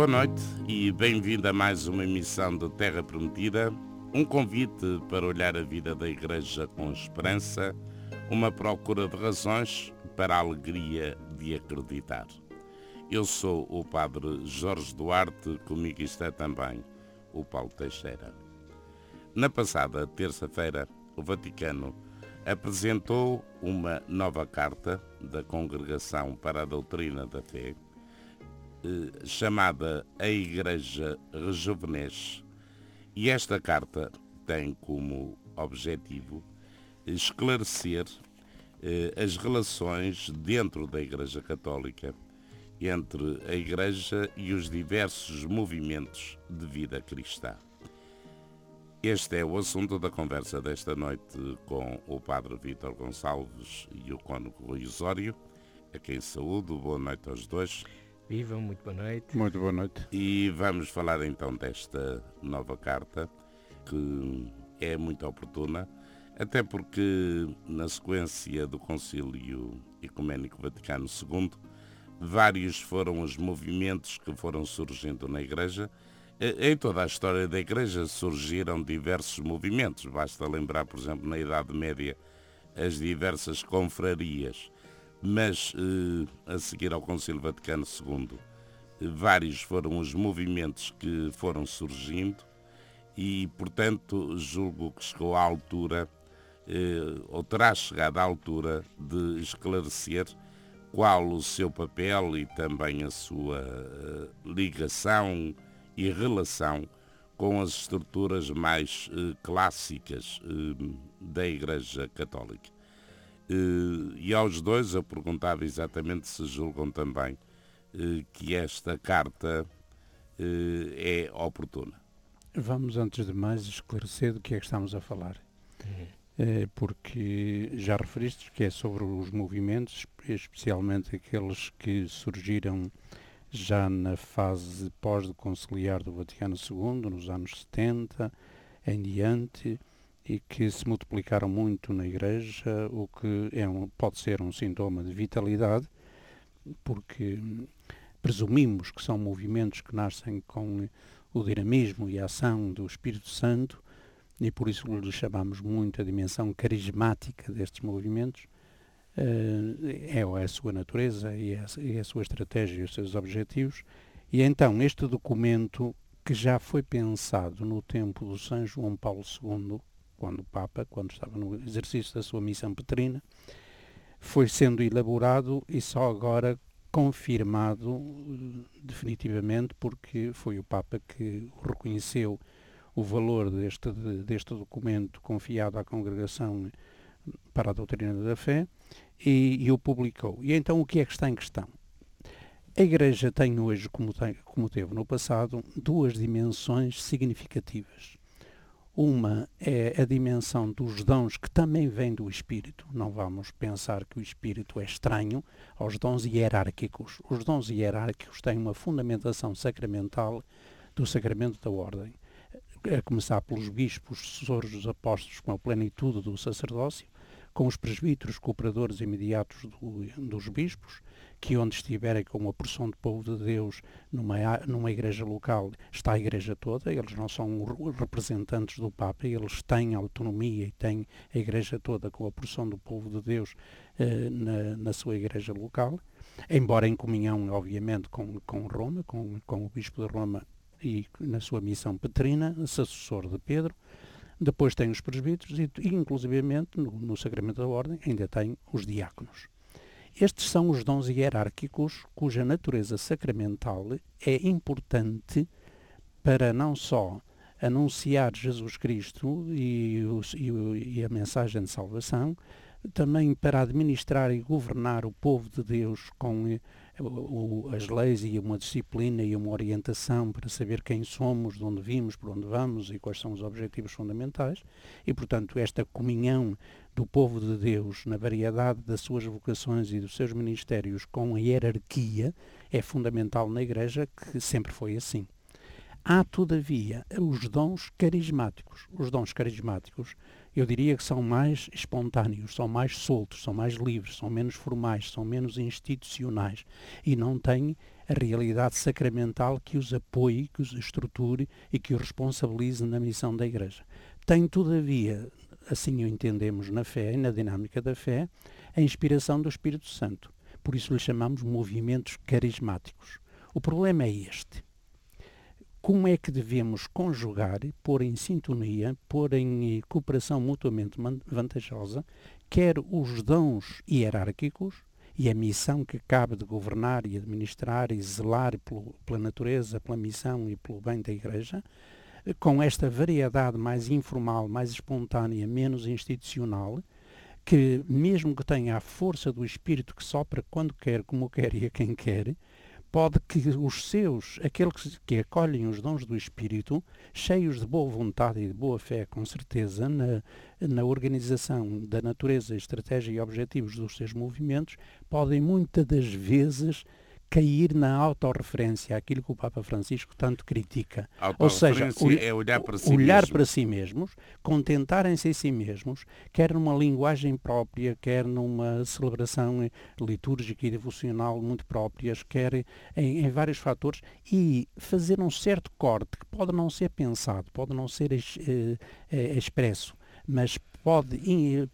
Boa noite e bem-vindo a mais uma emissão de Terra Prometida, um convite para olhar a vida da Igreja com esperança, uma procura de razões para a alegria de acreditar. Eu sou o Padre Jorge Duarte, comigo está também o Paulo Teixeira. Na passada terça-feira, o Vaticano apresentou uma nova carta da Congregação para a Doutrina da Fé, eh, chamada A Igreja Rejuvenesce, e esta carta tem como objetivo esclarecer eh, as relações dentro da Igreja Católica entre a Igreja e os diversos movimentos de vida cristã. Este é o assunto da conversa desta noite com o Padre Vítor Gonçalves e o Cônego Rui Osório, a quem saúdo. Boa noite aos dois. Vivam, muito boa noite. Muito boa noite. E vamos falar então desta nova carta, que é muito oportuna, até porque na sequência do Concílio Ecuménico Vaticano II, vários foram os movimentos que foram surgindo na Igreja. Em toda a história da Igreja surgiram diversos movimentos. Basta lembrar, por exemplo, na Idade Média, as diversas confrarias mas eh, a seguir ao Concílio Vaticano II, eh, vários foram os movimentos que foram surgindo e, portanto, julgo que chegou à altura, eh, ou terá chegado à altura, de esclarecer qual o seu papel e também a sua ligação e relação com as estruturas mais clássicas da Igreja Católica. Eh, e aos dois eu perguntava exatamente se julgam também eh, que esta carta eh, é oportuna. Vamos, antes de mais, esclarecer do que é que estamos a falar. Uhum. Porque já referiste que é sobre os movimentos, especialmente aqueles que surgiram já na fase pós-conciliar do Vaticano II, nos anos 70 em diante, e que se multiplicaram muito na Igreja, o que é um, pode ser um sintoma de vitalidade, porque presumimos que são movimentos que nascem com o dinamismo e a ação do Espírito Santo e por isso lhe chamamos muito a dimensão carismática destes movimentos. Eh, é a sua natureza e a, e a sua estratégia e os seus objetivos. E então, este documento que já foi pensado no tempo do São João Paulo II, quando o Papa, quando estava no exercício da sua missão petrina, foi sendo elaborado e só agora confirmado eh, definitivamente porque foi o Papa que reconheceu o valor deste, deste documento confiado à Congregação para a Doutrina da Fé e, e o publicou. E então o que é que está em questão? A Igreja tem hoje, como, tem, como teve no passado, duas dimensões significativas. Uma é a dimensão dos dons que também vem do Espírito. Não vamos pensar que o Espírito é estranho aos dons hierárquicos. Os dons hierárquicos têm uma fundamentação sacramental do sacramento da ordem. A começar pelos bispos, sucessores dos apóstolos, com a plenitude do sacerdócio, com os presbíteros cooperadores imediatos do, dos bispos, que onde estiverem com uma porção de povo de Deus numa, numa igreja local, está a igreja toda, eles não são representantes do Papa, eles têm autonomia e têm a igreja toda com a porção do povo de Deus eh, na, na sua igreja local, embora em comunhão, obviamente, com, com Roma, com, com o Bispo de Roma e na sua missão petrina, sucessor de Pedro, depois tem os presbíteros e, inclusivamente, no, no Sacramento da Ordem, ainda tem os diáconos. Estes são os dons hierárquicos cuja natureza sacramental é importante para não só anunciar Jesus Cristo e, e, e, a mensagem de salvação, também para administrar e governar o povo de Deus com o, as leis e uma disciplina e uma orientação para saber quem somos, de onde vimos, por onde vamos e quais são os objetivos fundamentais. E, portanto, esta comunhão do povo de Deus na variedade das suas vocações e dos seus ministérios com a hierarquia é fundamental na Igreja, que sempre foi assim. Há, todavia, os dons carismáticos. Os dons carismáticos eu diria que são mais espontâneos, são mais soltos, são mais livres, são menos formais, são menos institucionais e não têm a realidade sacramental que os apoie, que os estruture e que os responsabilize na missão da Igreja. Tem, todavia, assim o entendemos na fé e na dinâmica da fé, a inspiração do Espírito Santo. Por isso lhe chamamos movimentos carismáticos. O problema é este como é que devemos conjugar, pôr em sintonia, pôr em eh, cooperação mutuamente vantajosa, quer os dons hierárquicos e a missão que cabe de governar e administrar e zelar pelo, pela natureza, pela missão e pelo bem da Igreja, com esta variedade mais informal, mais espontânea, menos institucional, que mesmo que tenha a força do Espírito que sopra quando quer, como quer e a quem quer, pode que os seus, aqueles que acolhem os dons do Espírito, cheios de boa vontade e de boa fé, com certeza, na, na organização da natureza, estratégia e objetivos dos seus movimentos, podem muitas das vezes cair na autorreferência, aquilo que o Papa Francisco tanto critica. Ou seja, é olhar para si olhar mesmo. para si mesmos, contentarem-se em si mesmos, quer numa linguagem própria, quer numa celebração litúrgica e devocional muito próprias, quer em, em vários fatores, e fazer um certo corte que pode não ser pensado, pode não ser eh, eh, expresso, mas pode,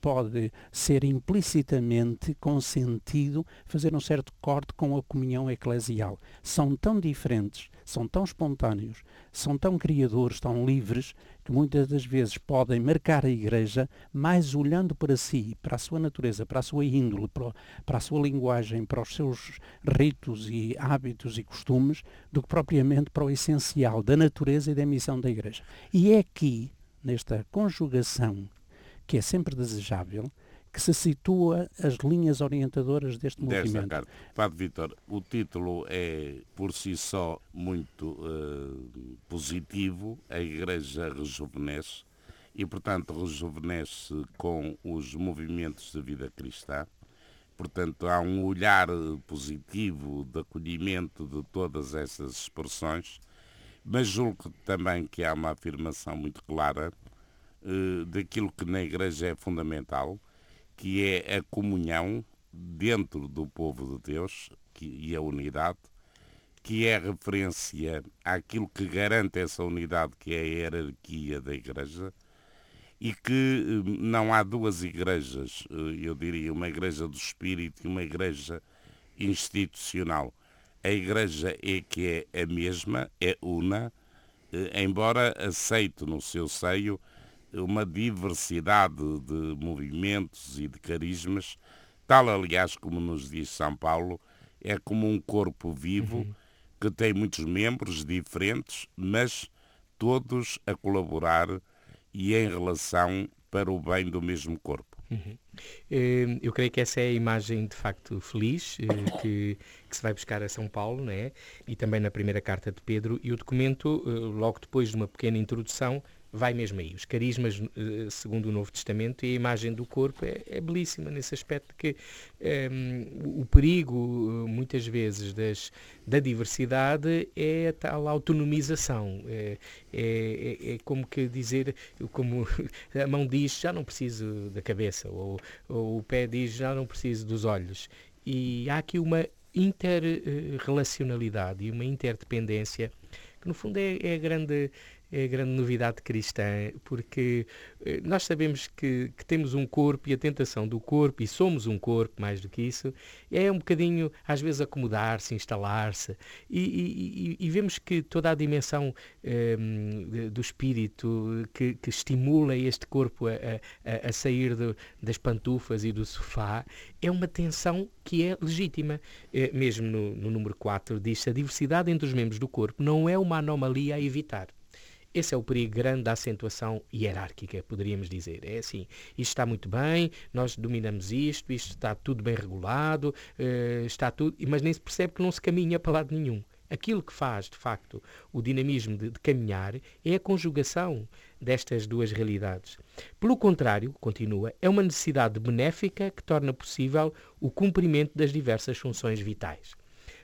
pode ser implicitamente consentido fazer um certo corte com a comunhão eclesial. São tão diferentes, são tão espontâneos, são tão criadores, tão livres, que muitas das vezes podem marcar a Igreja mais olhando para si, para a sua natureza, para a sua índole, para a sua linguagem, para os seus ritos e hábitos e costumes, do que propriamente para o essencial da natureza e da missão da Igreja. E é aqui, nesta conjugação que é sempre desejável, que se situa as linhas orientadoras deste Desta movimento. Carta. Padre Vitor, o título é por si só muito uh, positivo, a Igreja rejuvenesce, e portanto rejuvenesce com os movimentos de vida cristã. Portanto, há um olhar positivo de acolhimento de todas essas expressões, mas julgo também que há uma afirmação muito clara eh, daquilo que na Igreja é fundamental, que é a comunhão dentro do povo de Deus que, e a unidade, que é referência àquilo que garante essa unidade, que é a hierarquia da Igreja, e que eh, não há duas igrejas, eh, eu diria, uma igreja do Espírito e uma igreja institucional. A igreja é que é a mesma, é una, embora aceite no seu seio uma diversidade de movimentos e de carismas, tal aliás como nos diz São Paulo, é como um corpo vivo uhum. que tem muitos membros diferentes, mas todos a colaborar e em relação para o bem do mesmo corpo. Uhum. Eh, eu creio que essa é a imagem de facto feliz eh, que, que, se vai buscar a São Paulo, né? e também na primeira carta de Pedro, e o documento, eh, logo depois de uma pequena introdução, vai mesmo aí. Os carismas, eh, segundo o Novo Testamento, e a imagem do corpo é, é belíssima nesse aspecto que um, ehm, o perigo, eh, muitas vezes, das, da diversidade é a tal autonomização. É, é, é, é como que dizer, como a mão diz, já não preciso da cabeça, ou, ou o pé diz, já não preciso dos olhos. E há aqui uma interrelacionalidade e uma interdependência que no fundo é, é a grande a grande novidade cristã, porque eh, nós sabemos que, que, temos um corpo e a tentação do corpo, e somos um corpo mais do que isso, é um bocadinho, às vezes, acomodar-se, instalar-se, e, e, e, vemos que toda a dimensão um, do espírito que, que, estimula este corpo a, a, a sair do, das pantufas e do sofá é uma tensão que é legítima. É, mesmo no, no número 4 diz a diversidade entre os membros do corpo não é uma anomalia a evitar. Esse é o perigo grande da acentuação hierárquica, poderíamos dizer. É assim, isto está muito bem, nós dominamos isto, isto está tudo bem regulado, uh, está tudo, mas nem se percebe que não se caminha para lado nenhum. Aquilo que faz, de facto, o dinamismo de, de, caminhar é a conjugação destas duas realidades. Pelo contrário, continua, é uma necessidade benéfica que torna possível o cumprimento das diversas funções vitais.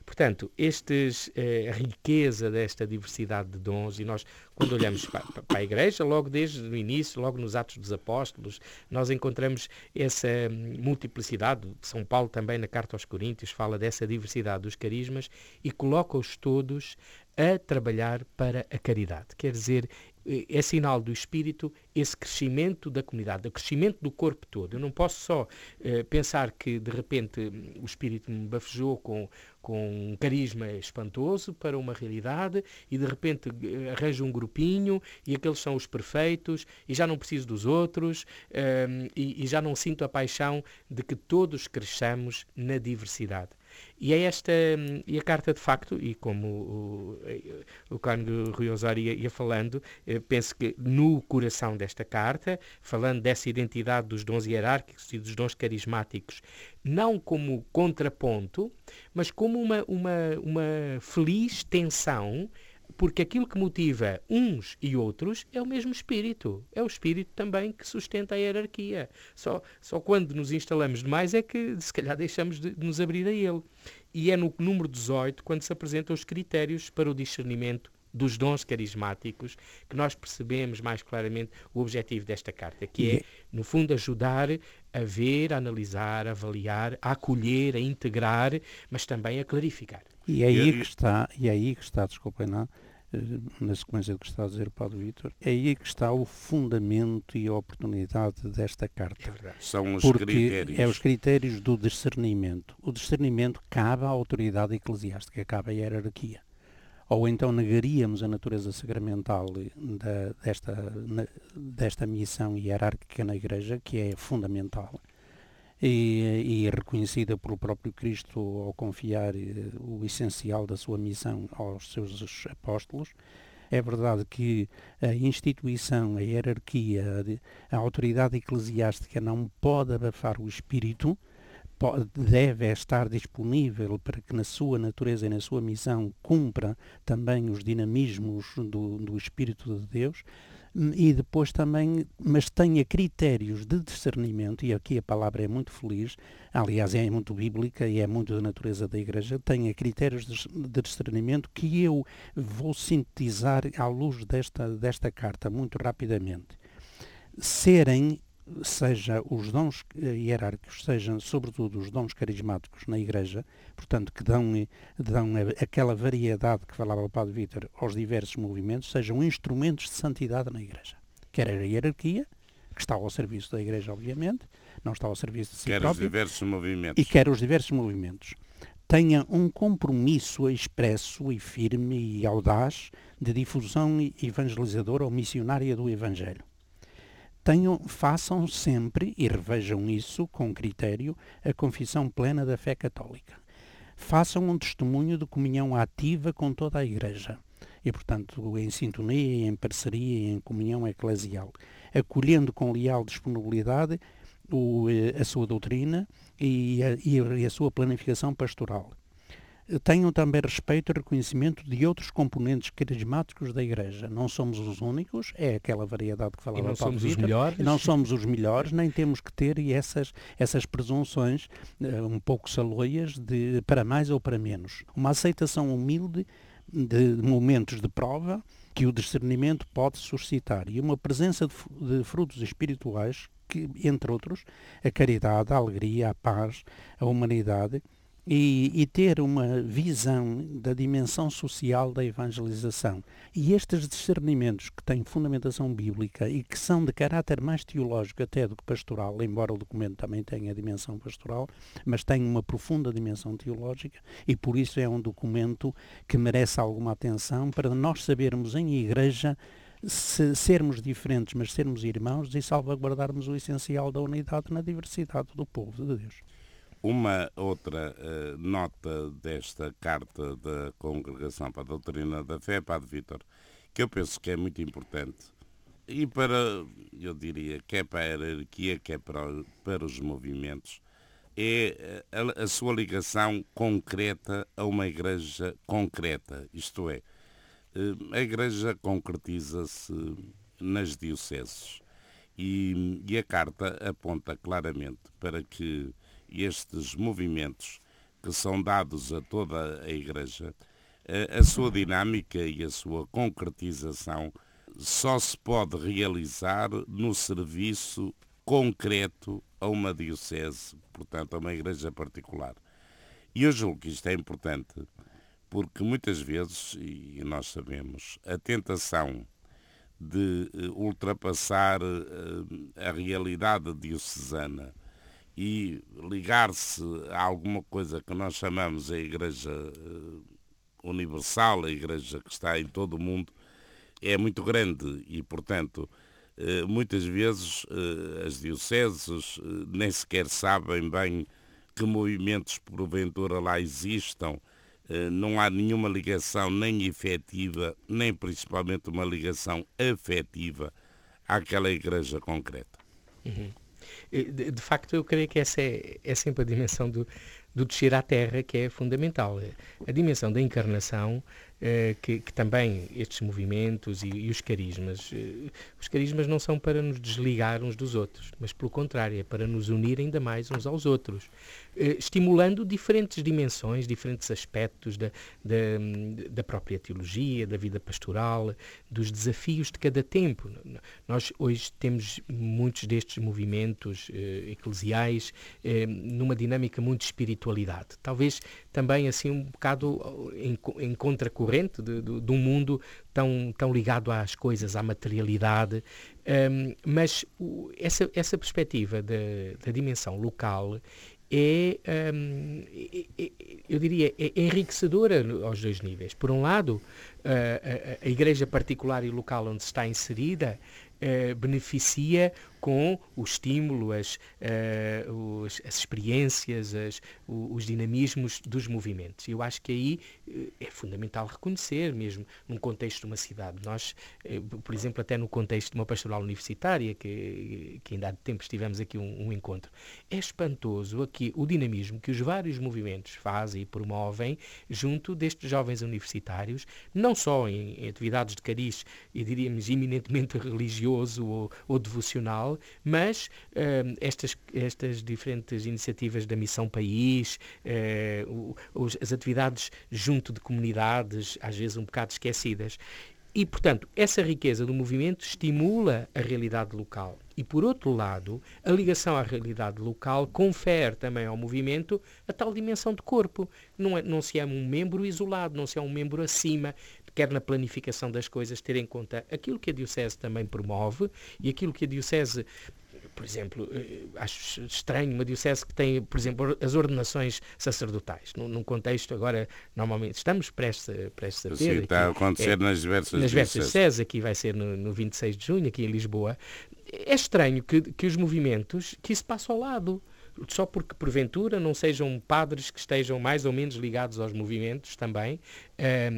Portanto, estes, eh, a riqueza desta diversidade de dons, e nós, quando olhamos para, para, a Igreja, logo desde o início, logo nos Atos dos Apóstolos, nós encontramos essa multiplicidade. São Paulo também, na Carta aos Coríntios, fala dessa diversidade dos carismas e coloca-os todos a trabalhar para a caridade. Quer dizer, é sinal do Espírito esse crescimento da comunidade, o crescimento do corpo todo. Eu não posso só eh, pensar que, de repente, o Espírito me bafejou com, com um carisma espantoso para uma realidade e, de repente, arranjo um grupinho e aqueles são os perfeitos e já não preciso dos outros eh, e, e já não sinto a paixão de que todos cresçamos na diversidade. E é esta, e a carta de facto, e como o, o, o Rui Osório ia, ia falando, eh, penso que no coração desta carta, falando dessa identidade dos dons hierárquicos e dos dons carismáticos, não como contraponto, mas como uma, uma, uma feliz tensão porque aquilo que motiva uns e outros é o mesmo espírito. É o espírito também que sustenta a hierarquia. Só, só quando nos instalamos demais é que, se calhar, deixamos de, de nos abrir a ele. E é no número 18, quando se apresentam os critérios para o discernimento dos dons carismáticos, que nós percebemos mais claramente o objetivo desta carta, que é, no fundo, ajudar a ver, a analisar, a avaliar, a acolher, a integrar, mas também a clarificar. E é aí que está, e é aí que está, desculpem não, na sequência do que está a dizer o Padre Vítor, é aí que está o fundamento e a oportunidade desta carta. É São os Porque critérios. É os critérios do discernimento. O discernimento cabe à autoridade eclesiástica, cabe à hierarquia. Ou então negaríamos a natureza sacramental da, desta, desta missão hierárquica na Igreja, que é fundamental e, e reconhecida pelo próprio Cristo ao confiar eh, o essencial da sua missão aos seus apóstolos. É verdade que a instituição, a hierarquia, a autoridade eclesiástica não pode abafar o espírito, deve estar disponível para que na sua natureza e na sua missão cumpra também os dinamismos do, do Espírito de Deus, e depois também, mas tenha critérios de discernimento, e aqui a palavra é muito feliz, aliás é muito bíblica e é muito da natureza da Igreja, tenha critérios de discernimento que eu vou sintetizar à luz desta, desta carta muito rapidamente. Serem seja os dons hierárquicos, sejam sobretudo os dons carismáticos na Igreja, portanto, que dão, dão aquela variedade que falava o Padre Vítor aos diversos movimentos, sejam instrumentos de santidade na Igreja. Quer a hierarquia, que está ao serviço da Igreja, obviamente, não está ao serviço de si quer próprio, os diversos movimentos. e quer os diversos movimentos. Tenha um compromisso expresso e firme e audaz de difusão evangelizadora ou missionária do Evangelho tenham, façam sempre, e revejam isso com critério, a confissão plena da fé católica. Façam um testemunho de comunhão ativa com toda a Igreja. E, portanto, em sintonia, em parceria em comunhão eclesial, acolhendo com leal disponibilidade o, eh, a sua doutrina e a, e a sua planificação pastoral tenham também respeito e reconhecimento de outros componentes carismáticos da Igreja. Não somos os únicos, é aquela variedade que falava e não Paulo somos os melhores. Não somos os melhores, nem temos que ter essas, essas presunções uh, um pouco saloias de para mais ou para menos. Uma aceitação humilde de momentos de prova que o discernimento pode suscitar e uma presença de, de frutos espirituais que, entre outros, a caridade, a alegria, a paz, a humanidade, e, e, ter uma visão da dimensão social da evangelização. E estes discernimentos que têm fundamentação bíblica e que são de caráter mais teológico até do que pastoral, embora o documento também tenha dimensão pastoral, mas tem uma profunda dimensão teológica e por isso é um documento que merece alguma atenção para nós sabermos em igreja se sermos diferentes, mas sermos irmãos e salvaguardarmos o essencial da unidade na diversidade do povo de Deus. Uma outra uh, nota desta carta da Congregação para a Doutrina da Fé, Padre Vítor, que eu penso que é muito importante, e para, eu diria, quer para a hierarquia, quer para, para os movimentos, é eh, a, a, sua ligação concreta a uma igreja concreta, isto é, uh, a igreja concretiza-se nas dioceses. E, e a carta aponta claramente para que estes movimentos que são dados a toda a Igreja, a sua dinâmica e a sua concretização só se pode realizar no serviço concreto a uma diocese, portanto a uma igreja particular. E eu julgo que isto é importante porque muitas vezes, e nós sabemos, a tentação de eh, ultrapassar eh, a realidade diocesana e ligar-se a alguma coisa que nós chamamos a Igreja eh, Universal, a Igreja que está em todo o mundo, é muito grande e, portanto, muitas vezes as dioceses nem sequer sabem bem que movimentos porventura lá existam eh, não há nenhuma ligação nem efetiva, nem principalmente uma ligação afetiva àquela igreja concreta. Uhum. De, de, facto, eu creio que essa é, é sempre a dimensão do, do descer à terra que é fundamental. A dimensão da encarnação que, que, também estes movimentos e, e os carismas, eh, os carismas não são para nos desligar uns dos outros, mas pelo contrário, é para nos unir ainda mais uns aos outros, eh, estimulando diferentes dimensões, diferentes aspectos da, da, da, própria teologia, da vida pastoral, dos desafios de cada tempo. Nós hoje temos muitos destes movimentos eclesiais numa dinâmica muito de espiritualidade, talvez também assim um bocado em, em contracorrente corrente de, de, de, um mundo tão, tão ligado às coisas, à materialidade, um, mas o, essa, essa perspectiva da, dimensão local é, um, é, é, eu diria, é enriquecedora aos dois níveis. Por um lado, a, a, a igreja particular e local onde está inserida uh, beneficia com o estímulo, as, uh, os, as experiências, as, os dinamismos dos movimentos. Eu acho que aí uh, é fundamental reconhecer, mesmo num contexto de uma cidade. Nós, uh, por exemplo, até no contexto de uma pastoral universitária, que, que ainda há tempo estivemos aqui um, um, encontro, é espantoso aqui o dinamismo que os vários movimentos fazem e promovem junto destes jovens universitários, não só em, em atividades de cariz, e diríamos eminentemente religioso ou, ou devocional, mas uh, estas, estas diferentes iniciativas da Missão País, uh, os, as atividades junto de comunidades, às vezes um bocado esquecidas, e, portanto, essa riqueza do movimento estimula a realidade local. E, por outro lado, a ligação à realidade local confere também ao movimento a tal dimensão de corpo. Não, é, não se é um membro isolado, não se é um membro acima, quer na planificação das coisas, ter em conta aquilo que a Diocese também promove e aquilo que a Diocese por exemplo, eh, acho estranho uma diocese que tem, por exemplo, as ordenações sacerdotais, num, num contexto agora, normalmente, estamos prestes, prestes a ter. Sim, está a acontecer é, nas diversas Nas diversas dioceses, aqui vai ser no, no 26 de junho, aqui em Lisboa. É estranho que, que os movimentos, que isso passa ao lado só porque porventura não sejam padres que estejam mais ou menos ligados aos movimentos também.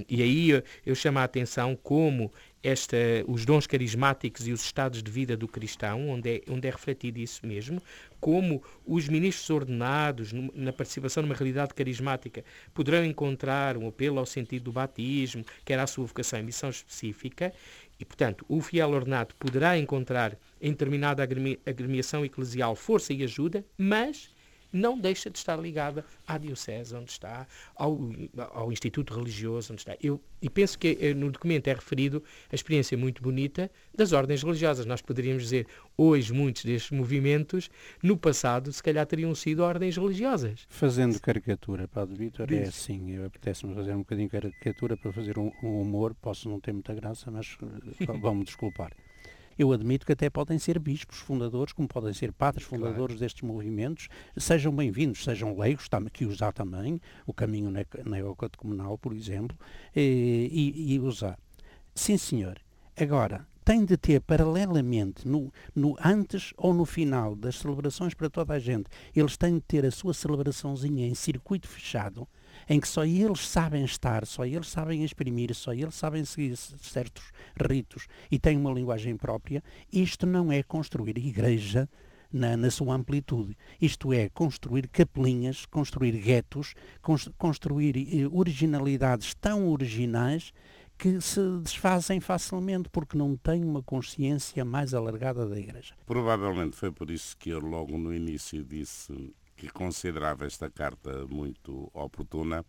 E aí eu, eu chamo a atenção como esta, os dons carismáticos e os estados de vida do cristão, onde é, onde é refletido isso mesmo, como os ministros ordenados, na participação numa realidade carismática, poderão encontrar um apelo ao sentido do batismo, que era a sua vocação e missão específica, e, portanto, o fiel ordenado poderá encontrar em determinada agremiação eclesial força e ajuda, mas não deixa de estar ligada à diocese onde está, ao, ao instituto religioso onde está. Eu, e penso que eh, no documento é referido a experiência muito bonita das ordens religiosas. Nós poderíamos dizer, hoje, muitos destes movimentos, no passado, se calhar teriam sido ordens religiosas. Fazendo caricatura, Padre Vítor, é assim, apetece-me fazer um bocadinho de caricatura para fazer um, um humor, posso não ter muita graça, mas eh, vão-me desculpar. Eu admito que até podem ser bispos fundadores, como podem ser padres fundadores claro. destes movimentos, sejam bem-vindos, sejam leigos, que usar também, o caminho neocatecumenal, por exemplo, e, e, e usar. Sim, senhor. Agora, tem de ter paralelamente, no, no, antes ou no final das celebrações para toda a gente, eles têm de ter a sua celebraçãozinha em circuito fechado, em que só eles sabem estar, só eles sabem exprimir, só eles sabem seguir certos ritos e têm uma linguagem própria, isto não é construir igreja na, na, sua amplitude. Isto é, construir capelinhas, construir guetos, construir eh, originalidades tão originais que se desfazem facilmente porque não têm uma consciência mais alargada da Igreja. Provavelmente foi por isso que eu logo no início disse considerava esta carta muito oportuna,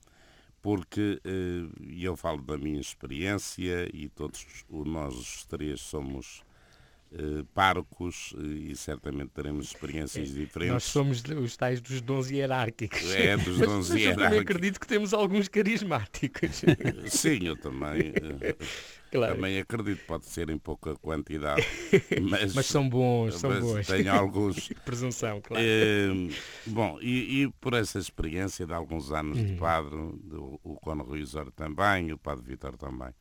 porque e eu falo da minha experiência e todos nós os três somos uh, párocos uh, e certamente teremos experiências diferentes. Nós somos os tais dos dons hierárquicos. É, dos dons hierárquicos. Eu acredito que temos alguns carismáticos. Sim, eu também. Claro. Também acredito, pode ser em pouca quantidade. Mas, mas são bons, são bons. Tenho alguns. Presunção, claro. É, bom, e, e, por essa experiência de alguns anos de uhum. padre, do, o Cono Ruizor também, o padre Vitor também.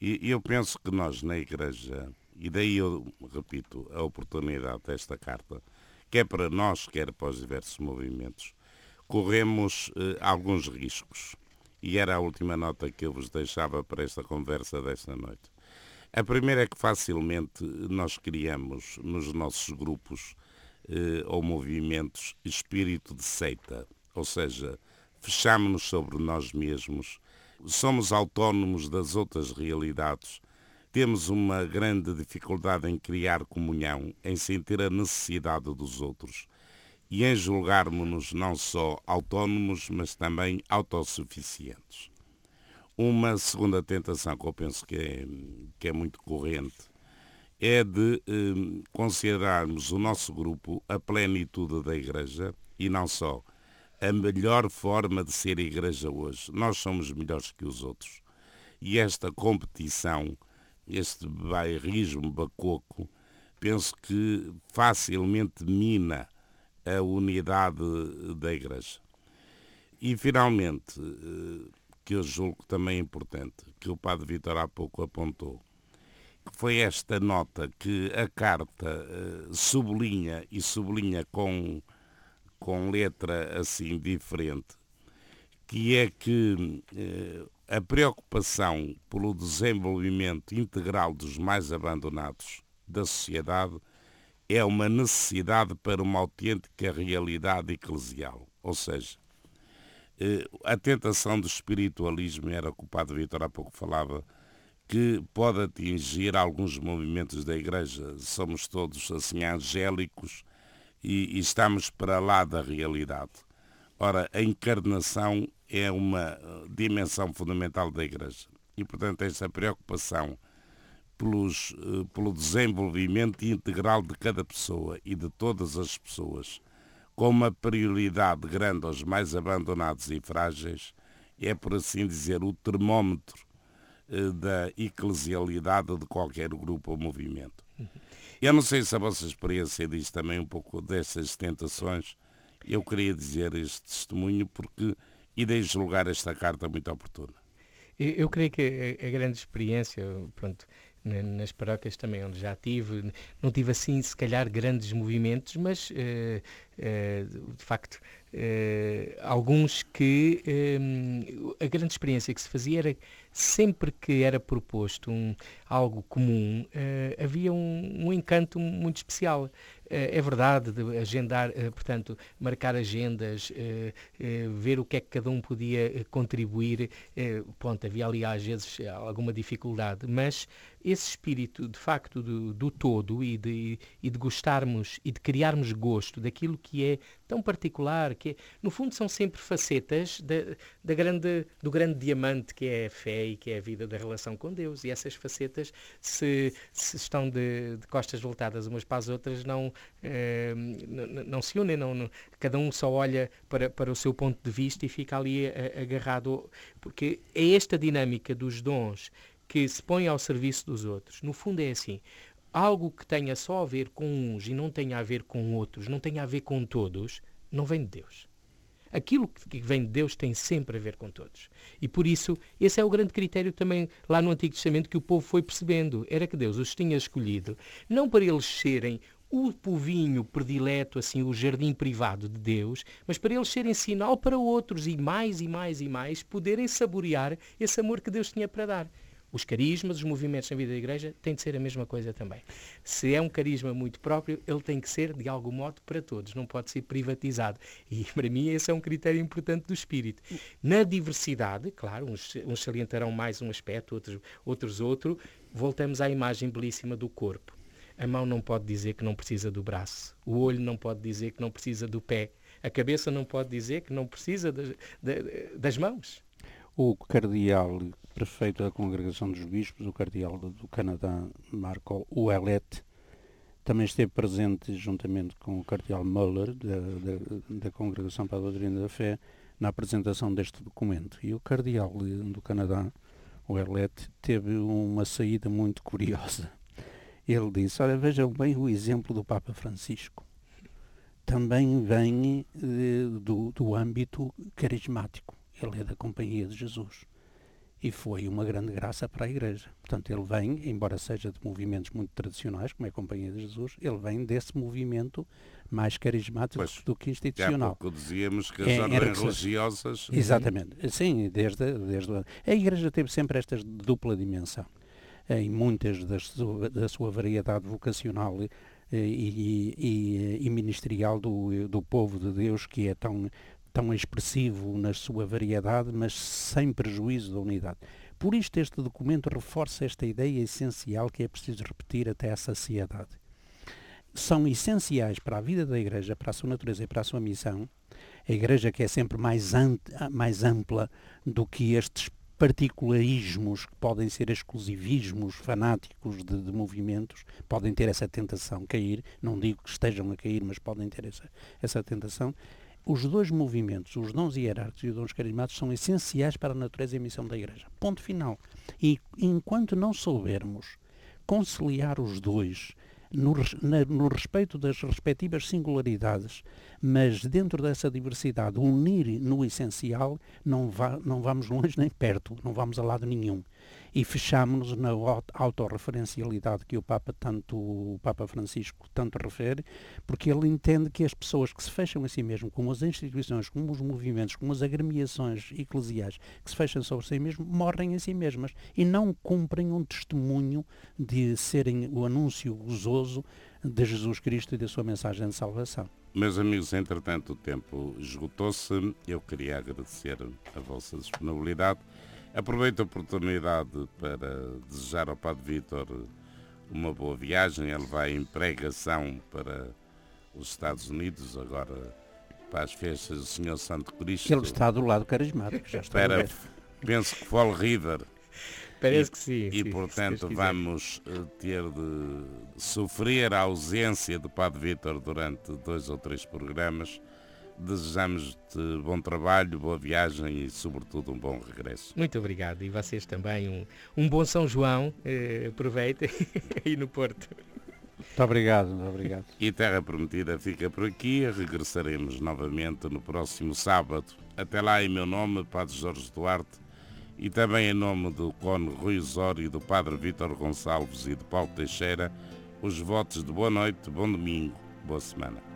E, e eu penso que nós na Igreja e daí eu repito a oportunidade desta carta, quer para nós, quer para os diversos movimentos, corremos eh, alguns riscos. E era a última nota que eu vos deixava para esta conversa desta noite. A primeira é que facilmente nós criamos nos nossos grupos eh, ou movimentos espírito de seita, ou seja, fechamos-nos sobre nós mesmos, somos autónomos das outras realidades temos uma grande dificuldade em criar comunhão, em sentir a necessidade dos outros e em julgarmos-nos não só autónomos, mas também autossuficientes. Uma segunda tentação que eu penso que é, que é muito corrente é de eh, considerarmos o nosso grupo a plenitude da Igreja e não só a melhor forma de ser Igreja hoje. Nós somos melhores que os outros. E esta competição este bairrismo bacoco, penso que facilmente mina a unidade da Igreja. E, finalmente, eh, que eu julgo também importante, que o Padre Vitor há pouco apontou, que foi esta nota que a carta eh, sublinha e sublinha com, com letra assim diferente, que é que eh, a preocupação pelo desenvolvimento integral dos mais abandonados da sociedade é uma necessidade para uma autêntica realidade eclesial. Ou seja, eh, a tentação do espiritualismo, era o que o Padre Vitor há pouco falava, que pode atingir alguns movimentos da Igreja. Somos todos assim angélicos e, e estamos para lá da realidade. Ora, a encarnação é uma uh, dimensão fundamental da Igreja. E, portanto, essa preocupação pelos, uh, pelo desenvolvimento integral de cada pessoa e de todas as pessoas, com uma prioridade grande aos mais abandonados e frágeis, é, por assim dizer, o termómetro uh, da eclesialidade de qualquer grupo ou movimento. Eu não sei se a vossa experiência diz também um pouco dessas tentações. Eu queria dizer este testemunho porque e dei julgar esta carta muito oportuna. Eu, creio que a, a, grande experiência, pronto, nas paróquias também onde já tive, não tive assim se calhar grandes movimentos, mas uh, uh, de facto uh, alguns que a grande experiência que se fazia era sempre que era proposto um, algo comum, havia um, um encanto muito especial. Eh, é verdade, de agendar, eh, portanto, marcar agendas, eh, ver o que é que cada um podia contribuir. Pronto, havia ali às vezes alguma dificuldade, mas esse espírito, de facto, do, do todo e de, e de gostarmos e de criarmos gosto daquilo que é tão particular, que é, no fundo são sempre facetas da, da grande, do grande diamante que é a fé e que é a vida da relação com Deus. E essas facetas, se, se estão de, de, costas voltadas umas para as outras, não, eh, não, não, se unem, não, não, cada um só olha para, para o seu ponto de vista e fica ali agarrado, porque é esta dinâmica dos dons que se põe ao serviço dos outros. No fundo é assim, algo que tenha só a ver com uns e não tenha a ver com outros, não tenha a ver com todos, não vem de Deus. Aquilo que vem de Deus tem sempre a ver com todos. E por isso, esse é o grande critério também lá no Antigo Testamento que o povo foi percebendo. Era que Deus os tinha escolhido, não para eles serem o povinho predileto, assim, o jardim privado de Deus, mas para eles serem sinal para outros e mais e mais e mais poderem saborear esse amor que Deus tinha para dar. Os carismas, os movimentos na vida da Igreja têm de ser a mesma coisa também. Se é um carisma muito próprio, ele tem que ser, de algum modo, para todos, não pode ser privatizado. E, para mim, esse é um critério importante do espírito. Na diversidade, claro, uns, uns salientarão mais um aspecto, outros, outros outro, voltamos à imagem belíssima do corpo. A mão não pode dizer que não precisa do braço. O olho não pode dizer que não precisa do pé A cabeça não pode dizer que não precisa das mãos. O cardeal prefeito da Congregação dos Bispos, o cardeal do Canadá, Marco Ouellet, também esteve presente juntamente com o cardeal Muller, da, da, da Congregação para a Doutrina da Fé, na apresentação deste documento. E o cardeal do Canadá, o teve uma saída muito curiosa. Ele disse, olha, vejam bem o exemplo do Papa Francisco. Também vem eh, do, do âmbito carismático. Ele é da Companhia de Jesus e foi uma grande graça para a Igreja. Portanto, ele vem, embora seja de movimentos muito tradicionais, como é a Companhia de Jesus, ele vem desse movimento mais carismático pois, do que institucional. Há pouco dizíamos que as é, ordens religiosas... Exatamente. Sim, desde, desde... A Igreja teve sempre esta dupla dimensão. Em muitas das, da sua variedade vocacional eh, e, e, e, ministerial do, do povo de Deus, que é tão tão expressivo na sua variedade, mas sem prejuízo da unidade. Por isto, este documento reforça esta ideia essencial que é preciso repetir até à saciedade. São essenciais para a vida da Igreja, para a sua natureza e para a sua missão. A Igreja que é sempre mais, mais ampla do que estes particularismos que podem ser exclusivismos fanáticos de, de, movimentos, podem ter essa tentação cair, não digo que estejam a cair, mas podem ter essa, essa tentação os dois movimentos, os dons hierárquicos e os dons carismáticos, são essenciais para a natureza e a missão da Igreja. Ponto final. E enquanto não soubermos conciliar os dois no, na, no, respeito das respectivas singularidades, mas dentro dessa diversidade, unir no essencial, não, vá, não vamos longe nem perto, não vamos a lado nenhum e fechámos-nos na autorreferencialidade que o Papa tanto o Papa Francisco tanto refere, porque ele entende que as pessoas que se fecham a si mesmo, como as instituições, como os movimentos, como as agremiações eclesiais que se fecham sobre si mesmo, morrem a si mesmas e não cumprem um testemunho de serem o anúncio gozoso de Jesus Cristo e da sua mensagem de salvação. Meus amigos, entretanto o tempo esgotou-se. Eu queria agradecer a vossa disponibilidade Aproveito a oportunidade para desejar ao Padre Vítor uma boa viagem. Ele vai em pregação para os Estados Unidos, agora para as festas do Senhor Santo Cristo. Ele está do lado carismático, já está. Para, penso que Fall River. Parece e, que sim. E, sim, portanto, vamos eh, ter de sofrer a ausência do Padre Vítor durante dois ou três programas Desejamos-te bom trabalho, boa viagem e, sobretudo, um bom regresso. Muito obrigado. E vocês também um, um bom São João. Eh, aproveitem aí no Porto. Muito obrigado, muito obrigado. E Terra Prometida fica por aqui. Regressaremos novamente no próximo sábado. Até lá, em meu nome, Padre Jorge Duarte, e também em nome do Cone Rui Osório, do Padre Vítor Gonçalves e do Paulo Teixeira, os votos de boa noite, bom domingo, boa semana.